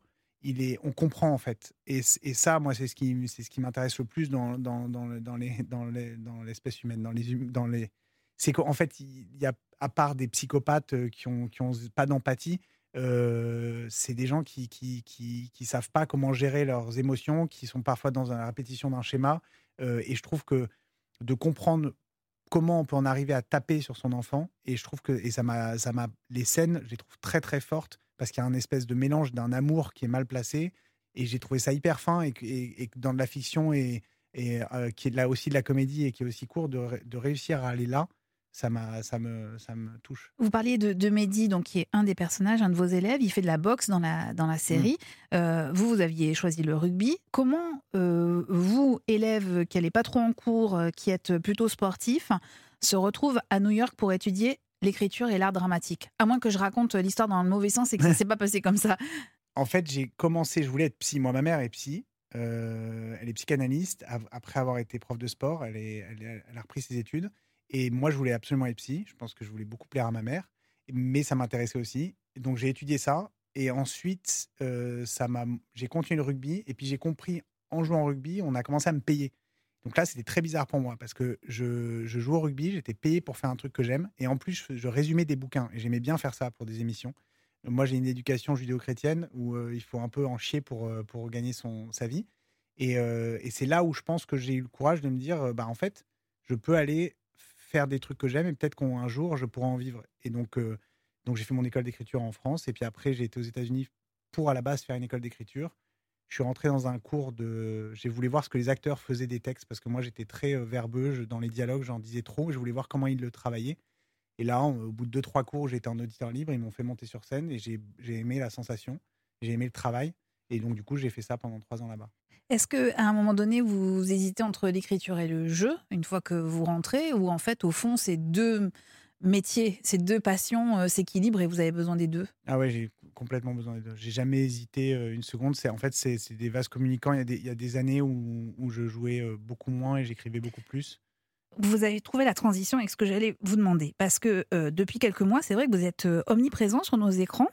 on comprend en fait. Et, ça, moi, c'est ce qui, m'intéresse le plus dans, dans, dans, le- dans les, dans, les, dans l'espèce humaine, dans les, hum- dans les, c'est qu'en fait, il y a, à part des psychopathes euh, qui ont, pas d'empathie, euh, c'est des gens qui qui, savent pas comment gérer leurs émotions, qui sont parfois dans la répétition d'un schéma. Euh, et je trouve que de comprendre comment on peut en arriver à taper sur son enfant, et je trouve que les scènes, je les trouve très très fortes parce qu'il y a un espèce de mélange d'un amour qui est mal placé, et j'ai trouvé ça hyper fin et dans de la fiction et et euh, qui est là aussi de la comédie et qui est aussi court de, ré- de réussir à aller là. ça, m'a, ça, me, ça me touche. Vous parliez de, de Mehdi, donc, qui est un des personnages, un de vos élèves. Il fait de la boxe dans la, dans la série. Euh, vous, vous aviez choisi le rugby. Comment euh, vous, élève qui n'allez pas trop en cours, qui êtes plutôt sportif, se retrouve à New York pour étudier l'écriture et l'art dramatique À moins que je raconte l'histoire dans le mauvais sens et que ça ne s'est pas passé comme ça. En fait, j'ai commencé, je voulais être psy. Moi, ma mère est psy. Euh, elle est psychanalyste. Après avoir été prof de sport, elle, est, elle, est- elle a repris ses études. Et moi, je voulais absolument être psy. Je pense que je voulais beaucoup plaire à ma mère. Mais ça m'intéressait aussi. Donc, j'ai étudié ça. Et ensuite, euh, ça m'a, j'ai continué le rugby. Et puis, j'ai compris, en jouant au rugby, on a commencé à me payer. Donc là, c'était très bizarre pour moi parce que je, je joue au rugby, j'étais payé pour faire un truc que j'aime. Et en plus, je, résumais des bouquins. Et j'aimais bien faire ça pour des émissions. Moi, j'ai une éducation judéo-chrétienne où euh, il faut un peu en chier pour, euh, pour gagner son, sa vie. Et, euh, et c'est là où je pense que j'ai eu le courage de me dire, bah, en fait, je peux aller faire des trucs que j'aime et peut-être qu'un jour, je pourrai en vivre. Et donc, donc j'ai fait mon école d'écriture en France. Et puis après, j'ai été aux États-Unis pour à la base faire une école d'écriture. Je suis rentré dans un cours de. J'ai voulu voir ce que les acteurs faisaient des textes parce que moi, j'étais très euh, verbeux. je- dans les dialogues, j'en disais trop. Je voulais voir comment ils le travaillaient. Et là, au bout de deux, trois cours, j'étais en auditeur libre. Ils m'ont fait monter sur scène et j'ai aimé la sensation. J'ai aimé le travail. Et donc, du coup, j'ai fait ça pendant trois ans là-bas. Est-ce que à un moment donné, vous hésitez entre l'écriture et le jeu, une fois que vous rentrez, ou en fait, au fond, ces deux métiers, ces deux passions euh, s'équilibrent et vous avez besoin des deux Ah ouais, j'ai complètement besoin des deux. J'ai jamais hésité euh, une seconde. C'est en fait c'est des vases communicants. Il y a des, il y a des années où, où je jouais euh, beaucoup moins et j'écrivais beaucoup plus. Vous avez trouvé la transition avec ce que j'allais vous demander. Parce que depuis quelques mois, c'est vrai que vous êtes omniprésent sur nos écrans.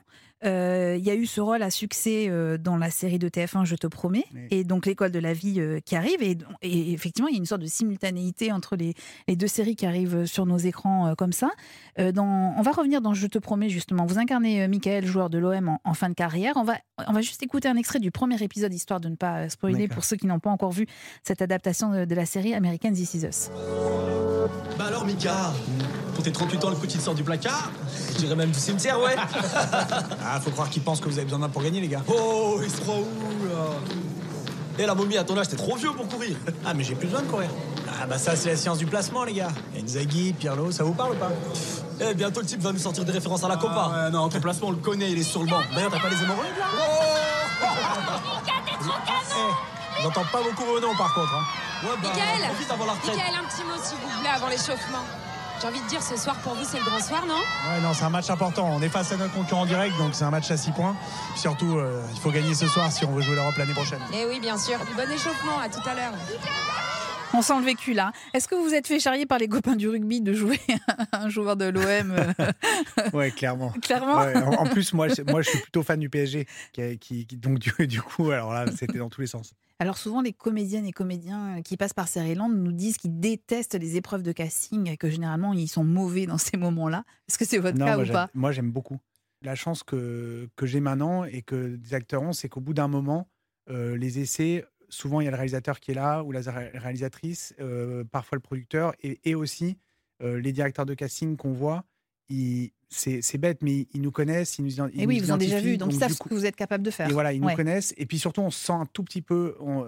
Euh, Il y a eu ce rôle à succès euh, dans la série de TF1 Je te promets, Oui. et donc l'école de la vie euh, qui arrive. Et, et effectivement, il y a une sorte de simultanéité entre les, les deux séries qui arrivent sur nos écrans euh, comme ça. Euh, dans, on va revenir dans Je te promets, justement. Vous incarnez euh, Michael, joueur de l'OM en, en fin de carrière. On va, on va juste écouter un extrait du premier épisode, histoire de ne pas spoiler pour ceux qui n'ont pas encore vu cette adaptation de, de la série américaine This Is Us. Bah alors, Mika, pour tes 38 ans, le te sors du placard Je dirais même du cimetière, ouais. Ah, faut croire qu'ils pensent que vous avez besoin d'un pour gagner, les gars. Oh, il se croit où, là Eh, la momie, à ton âge, t'es trop vieux pour courir. Ah, mais j'ai plus besoin de courir. Ah, bah ça, c'est la science du placement, les gars. Inzaghi, Pirlo, ça vous parle ou pas? Eh, bientôt, le type va nous sortir des références à la Copa. Ah, ouais, non, ton placement, on le connaît, il est sur le banc. D'ailleurs, t'as pas les hémorroïdes, là? Eh, j'entends pas beaucoup vos noms, par contre. hein. Ouais, bah, Michael. Michael, un petit mot s'il vous plaît avant l'échauffement. J'ai envie de dire ce soir pour vous c'est le grand soir, non? Ouais, non, c'est un match important. On est face à notre concurrent direct, donc c'est un match à 6 points. Puis surtout, euh, il faut gagner ce soir si on veut jouer l'Europe l'année prochaine. Eh oui, bien sûr. Bon échauffement, à tout à l'heure. On sent le vécu là. Est-ce que vous vous êtes fait charrier par les copains du rugby de jouer un joueur de l'OM euh, Ouais, clairement. Clairement. Ouais, en, plus, moi, je- moi, je suis plutôt fan du PSG. Qui, qui- qui- donc, du, du coup, alors là, c'était dans tous les sens. Alors souvent, les comédiennes et comédiens euh, qui passent par Land nous disent qu'ils détestent les épreuves de casting et que généralement, ils sont mauvais dans ces moments-là. Est-ce que c'est votre Non, cas ou pas? moi, j'aime beaucoup. La chance que, que j'ai maintenant et que des acteurs ont, c'est qu'au bout d'un moment, euh, les essais, souvent il y a le réalisateur qui est là ou la ré- réalisatrice, euh, parfois le producteur et, et aussi euh, les directeurs de casting qu'on voit. Ils- C'est bête, mais ils nous connaissent, ils nous, Et oui, ils vous ont déjà vu, donc ils savent ce que vous êtes capable de faire. Et voilà, ils Ouais. nous connaissent. Et puis surtout, on se sent un tout petit peu. On,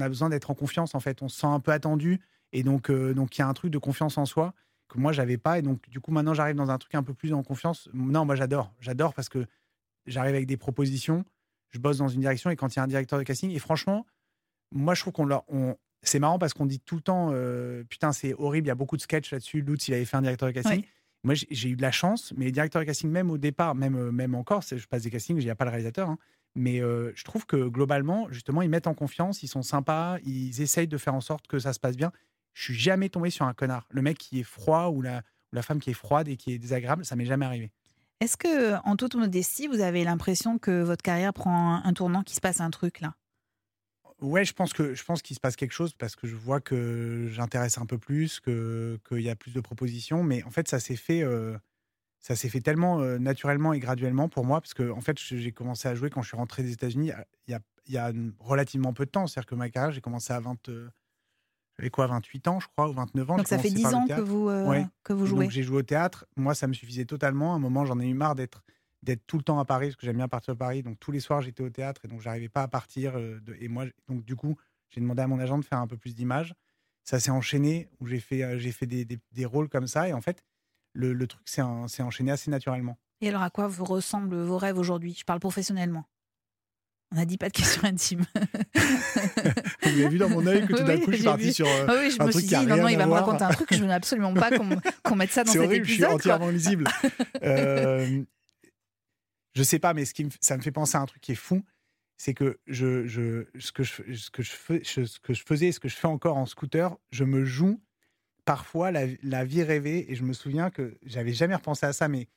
a besoin d'être en confiance, en fait. On se sent un peu attendu. Et donc, euh, donc il y a un truc de confiance en soi que moi, j'avais pas. Et donc, du coup, maintenant, j'arrive dans un truc un peu plus en confiance. Non, moi, j'adore. J'adore parce que j'arrive avec des propositions. Je bosse dans une direction. Et quand il y a un directeur de casting, et franchement, moi, je trouve qu'on leur. On, c'est marrant parce qu'on dit tout le temps, euh, putain, c'est horrible, il y a beaucoup de sketchs là-dessus. Lutz, il avait fait un directeur de casting. Ouais. Moi, j'ai- eu de la chance, mais les directeurs de casting, même au départ, même, euh, même encore, je passe des castings, il n'y a pas le réalisateur, hein, mais euh, je trouve que globalement, justement, ils mettent en confiance, ils sont sympas, ils essayent de faire en sorte que ça se passe bien. Je suis jamais tombé sur un connard. Le mec qui est froid ou la, ou la femme qui est froide et qui est désagréable, ça m'est jamais arrivé. Est-ce que, en toute modestie, vous avez l'impression que votre carrière prend un tournant, qu'il se passe un truc là? Ouais, je pense que je pense qu'il se passe quelque chose parce que je vois que j'intéresse un peu plus, que qu'il y a plus de propositions. Mais en fait, ça s'est fait, euh, ça s'est fait tellement euh, naturellement et graduellement pour moi parce que en fait, j'ai commencé à jouer quand je suis rentré des États-Unis il y a, y a relativement peu de temps. C'est-à-dire que ma carrière, j'ai commencé à 20, euh, j'avais quoi, 28 ans, je crois, ou 29 ans. Donc ça fait commencé 10 par le ans que vous, euh, Ouais. que vous jouez. Donc j'ai joué au théâtre. Moi, ça me suffisait totalement. À un moment, j'en ai eu marre d'être d'être tout le temps à Paris parce que j'aime bien partir à Paris. Donc tous les soirs, j'étais au théâtre et donc j'arrivais pas à partir. euh, de- et moi, donc du coup, j'ai demandé à mon agent de faire un peu plus d'images. Ça s'est enchaîné où j'ai fait euh, j'ai fait des, des- des rôles comme ça et en fait, le, le truc s'est en- s'est enchaîné assez naturellement. Et alors, à quoi vous ressemblent vos rêves aujourd'hui? Je parle professionnellement. On n'a dit pas de questions intimes. Vous avez vu dans mon œil que tout d'un Oui, coup, je suis parti vu. sur euh, Ah oui, je un me truc suis dit, non, non, il va me raconter un truc que je veux absolument pas qu'on mette ça dans C'est cet horrible, je suis épisode. quoi. entièrement lisible. Euh, je sais pas, mais ce qui me- ça me fait penser à un truc qui est fou, c'est que je, ce, que je, ce, que ce que je faisais, ce que je fais encore en scooter, je me joue parfois la, vie rêvée. Et je me souviens que j'avais jamais repensé à ça, mais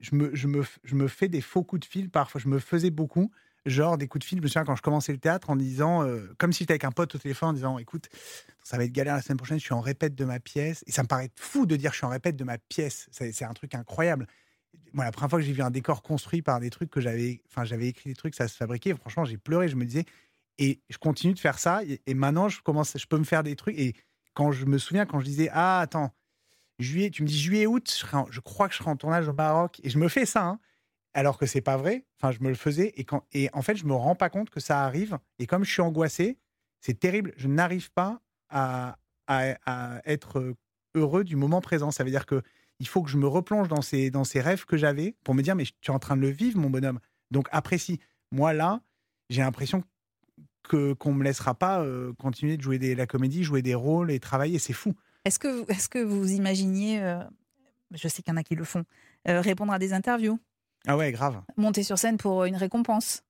je me, fais des faux coups de fil parfois. Je me faisais beaucoup, genre des coups de fil. Je me souviens quand je commençais le théâtre en disant, euh, comme si j'étais avec un pote au téléphone en disant, écoute, ça va être galère la semaine prochaine, je suis en répète de ma pièce. Et ça me paraît fou de dire je suis en répète de ma pièce. C'est un truc incroyable. Moi, la première fois que j'ai vu un décor construit par des trucs que j'avais, enfin, j'avais écrit des trucs, ça se fabriquait. Franchement, j'ai pleuré. Je me disais, et je continue de faire ça. Et, maintenant, je commence, je peux me faire des trucs. Et quand je me souviens, quand je disais, ah, attends, juillet, tu me dis juillet, août, je, crois que je serai en tournage au Maroc. Et je me fais ça, hein, alors que c'est pas vrai. Enfin, je me le faisais. Et, quand, et en fait, je me rends pas compte que ça arrive. Et comme je suis angoissé, c'est terrible. Je n'arrive pas à, à, à être heureux du moment présent. Ça veut dire que il faut que je me replonge dans ces, dans ces rêves que j'avais pour me dire, mais tu es en train de le vivre, mon bonhomme. Donc apprécie. Moi, là, j'ai l'impression que qu'on me laissera pas euh, continuer de jouer des, la comédie, jouer des rôles et travailler. C'est fou. Est-ce que, vous- est-ce que vous imaginiez, euh, je sais qu'il y en a qui le font, euh, répondre à des interviews, Ah ouais, grave. monter sur scène pour une récompense?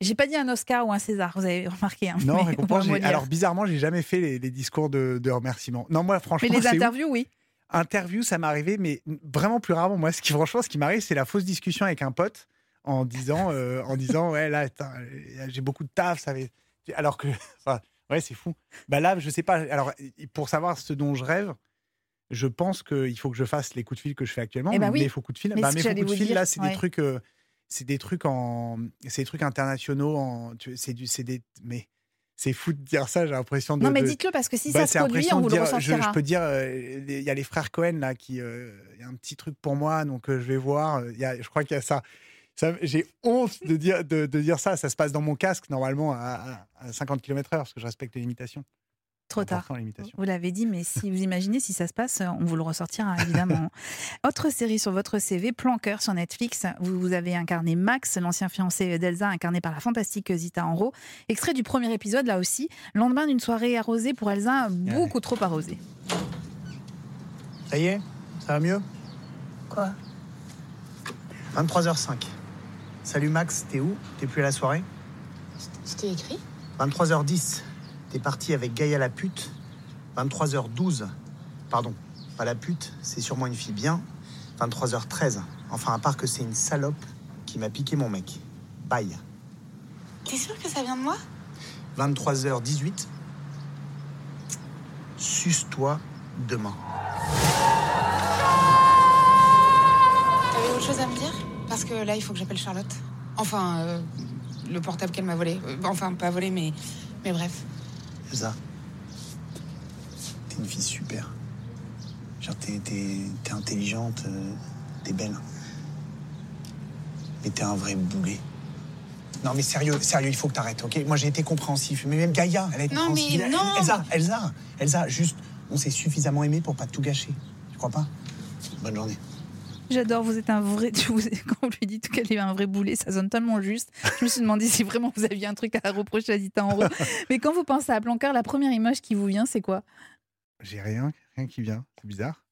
J'ai pas dit un Oscar ou un César, vous avez remarqué. hein, Non, récompense. Alors bizarrement, j'ai jamais fait les, les discours de, de remerciement. Non, moi, franchement, mais les ouf. interviews, oui. Interview, ça m'est arrivé, mais vraiment plus rarement. Moi, ce qui, franchement, ce qui m'arrive, c'est la fausse discussion avec un pote en disant, euh, en disant ouais, là, euh, j'ai beaucoup de taf, ça Alors que, enfin, ouais, c'est fou. Bah là, je sais pas. Alors, pour savoir ce dont je rêve, je pense qu'il faut que je fasse les coups de fil que je fais actuellement. Eh bah oui. Mes faux coups de fil, Mais bah, mes faux coups de fil, dire, là, c'est ouais. des trucs. euh, c'est des trucs en, c'est des trucs internationaux. En, c'est du, c'est des, mais c'est fou de dire ça. J'ai l'impression de. Non, mais de- dites-le parce que si bah, ça se produit, on vous le dire- je, je peux dire, euh, il y a les frères Cohen là qui, euh, il y a un petit truc pour moi, donc euh, je vais voir. y a, je crois qu'il y a ça. Ça, J'ai honte de dire, de, de dire ça. Ça se passe dans mon casque normalement à- à 50 km/h parce que je respecte les limitations. Trop tard. Vous l'avez dit, mais si vous imaginez si ça se passe, on vous le ressortira évidemment. Autre série sur votre CV, Plan Cœur sur Netflix. Vous, vous avez incarné Max, l'ancien fiancé d'Elsa, incarné par la fantastique Zita Enro. Extrait du premier épisode, là aussi. Lendemain d'une soirée arrosée pour Elsa, beaucoup trop arrosée. Ça y est? Ça va mieux? Quoi? 23h05. Salut Max, t'es où? T'es plus à la soirée? Je t'ai écrit? 23h10. T'es parti avec Gaïa la pute. 23h12. Pardon, pas la pute, c'est sûrement une fille bien. 23h13. Enfin, à part que c'est une salope qui m'a piqué mon mec. Bye. T'es sûr que ça vient de moi? 23h18. Suce-toi demain. T'avais autre chose à me dire? Parce que là, il faut que j'appelle Charlotte. Enfin, euh, le portable qu'elle m'a volé. Euh, Enfin, pas volé, mais, mais bref. Elsa, t'es une fille super. Genre, t'es, intelligente, euh, t'es belle. Mais t'es un vrai boulet. Non, mais sérieux, sérieux, il faut que t'arrêtes, ok? Moi, j'ai été compréhensif. Mais même Gaïa, elle a été Non, mais compréhensive. non Elsa, Elsa, Elsa, juste, on s'est suffisamment aimé pour pas tout gâcher. Tu crois pas? Bonne journée. J'adore, vous êtes un vrai. vous- Quand vous lui dites qu'elle est un vrai boulet, ça sonne tellement juste. Je me suis demandé si vraiment vous aviez un truc à reprocher à Zita Enro. Mais quand vous pensez à Plan Cœur, la première image qui vous vient, c'est quoi? J'ai rien, rien qui vient. C'est bizarre.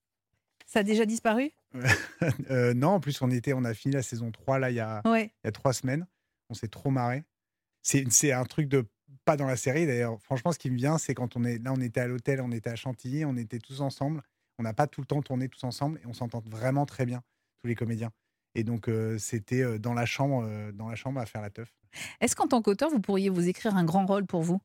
Ça a déjà disparu? Euh, non, en plus, on, était, on a fini la saison 3 là, il y a, Ouais. il y a trois semaines. On s'est trop marré. C'est un truc de. Pas dans la série d'ailleurs. Franchement, ce qui me vient, c'est quand on est là, on était à l'hôtel, on était à Chantilly, on était tous ensemble. On n'a pas tout le temps tourné tous ensemble et on s'entend vraiment très bien, tous les comédiens. Et donc, euh, c'était euh, dans la chambre, euh, dans la chambre à faire la teuf. Est-ce qu'en tant qu'auteur, vous pourriez vous écrire un grand rôle pour vous?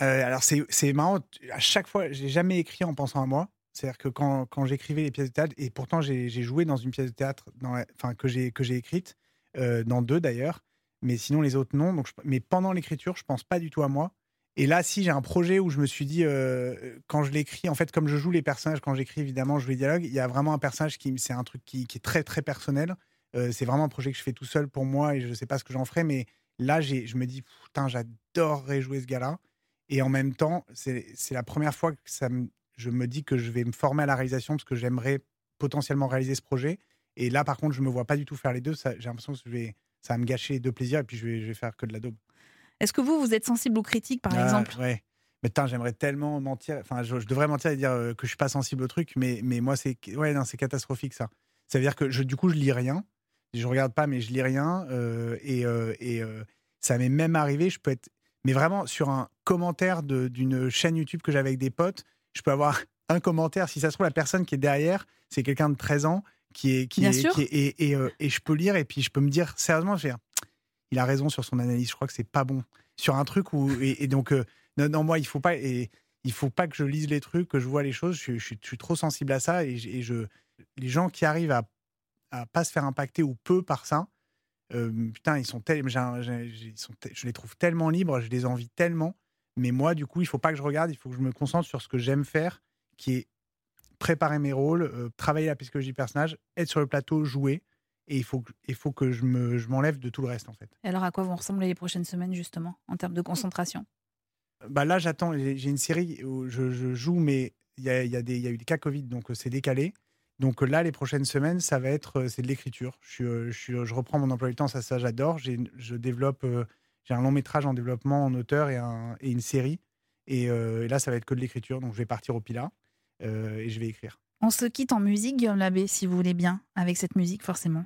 Euh, alors c'est marrant, à chaque fois, j'ai jamais écrit en pensant à moi. C'est-à-dire que quand, quand j'écrivais les pièces de théâtre, et pourtant j'ai joué dans une pièce de théâtre dans la- enfin, que j'ai que j'ai écrite, dans deux d'ailleurs, mais sinon les autres non. Donc je- mais pendant l'écriture, je pense pas du tout à moi. Et là, si j'ai un projet où je me suis dit, euh, quand je l'écris, en fait, comme je joue les personnages, quand j'écris évidemment, je joue les dialogues, il y a vraiment un personnage qui, c'est un truc qui, est très très personnel. Euh, c'est vraiment un projet que je fais tout seul pour moi et je sais pas ce que j'en ferai, mais là, je me dis, putain, j'adorerais jouer ce gars-là. Et en même temps, c'est la première fois que je me dis que je vais me former à la réalisation parce que j'aimerais potentiellement réaliser ce projet. Et là, par contre, je me vois pas du tout faire les deux. J'ai l'impression que ça va me gâcher les deux plaisirs et puis je vais, je vais faire que de la daube. Est-ce que vous, vous êtes sensible aux critiques, par Ah, exemple Ouais. Mais putain, j'aimerais tellement mentir. Enfin, je, je devrais mentir et dire euh, que je suis pas sensible au truc, mais, mais moi, c'est ouais, non, c'est catastrophique ça. Ça veut dire que je, du coup, je lis rien. Je regarde pas, mais je lis rien. euh, et euh, et euh, ça m'est même arrivé. Je peux être, mais vraiment sur un commentaire d'une chaîne YouTube que j'avais avec des potes, je peux avoir un commentaire. Si ça se trouve, la personne qui est derrière, c'est quelqu'un de 13 ans qui est qui Bien est, sûr. qui est- et, et, et je peux lire et puis je peux me dire sérieusement, je vais il a raison sur son analyse. Je crois que c'est pas bon sur un truc où et, donc euh, non, moi il faut pas et il faut pas que je lise les trucs, que je vois les choses. Je, suis- trop sensible à ça et, je les gens qui arrivent à pas se faire impacter ou peu par ça, euh, putain ils sont tellement, je les trouve tellement libres, je les envie tellement. Mais moi du coup il faut pas que je regarde, il faut que je me concentre sur ce que j'aime faire, qui est préparer mes rôles, euh, travailler la psychologie du personnage, être sur le plateau, jouer. Et il faut que, il faut que je me- je m'enlève de tout le reste en fait. Et alors, à quoi vont ressembler les prochaines semaines, justement, en termes de concentration? Bah là, j'attends. J'ai une série où je, je joue, mais il y a, y, a y a eu des cas Covid, donc euh, c'est décalé. Donc euh, là, les prochaines semaines, ça va être euh, c'est de l'écriture. Je, euh, je, euh, je reprends mon emploi du temps, ça, ça j'adore. Je développe, euh, j'ai un long métrage en développement en auteur et, un- et une série. Et, euh, et là, ça va être que de l'écriture. Donc je vais partir au Pila euh, et je vais écrire. On se quitte en musique, Guillaume Labbé, si vous voulez bien, avec cette musique, forcément.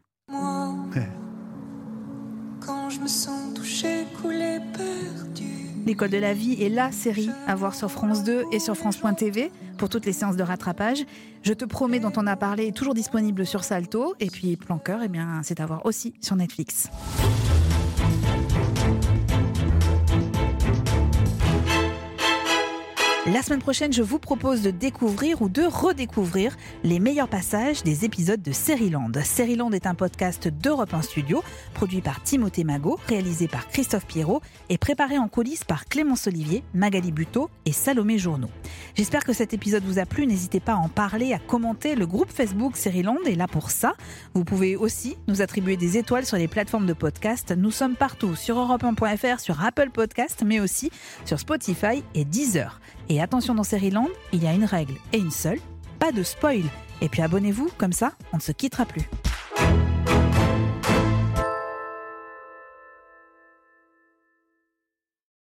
Quand je me sens touché, coulé, perdu. L'école de la vie est la série à voir sur France 2 et sur France.tv pour toutes les séances de rattrapage. Je te promets, dont on a parlé, est toujours disponible sur Salto. Et puis Plan Cœur, eh bien, c'est à voir aussi sur Netflix. La semaine prochaine, je vous propose de découvrir ou de redécouvrir les meilleurs passages des épisodes de Seriland. Seriland est un podcast d'Europe 1 Studio, produit par Timothée Magot, réalisé par Christophe Pierrot et préparé en coulisses par Clémence Olivier, Magali Buteau et Salomé Journeau. J'espère que cet épisode vous a plu. N'hésitez pas à en parler, à commenter. Le groupe Facebook Seriland est là pour ça. Vous pouvez aussi nous attribuer des étoiles sur les plateformes de podcast. Nous sommes partout sur europe1.fr, sur Apple Podcast, mais aussi sur Spotify et Deezer. Et attention dans Seriland, il y a une règle et une seule, pas de spoil. Et puis abonnez-vous, comme ça, on ne se quittera plus.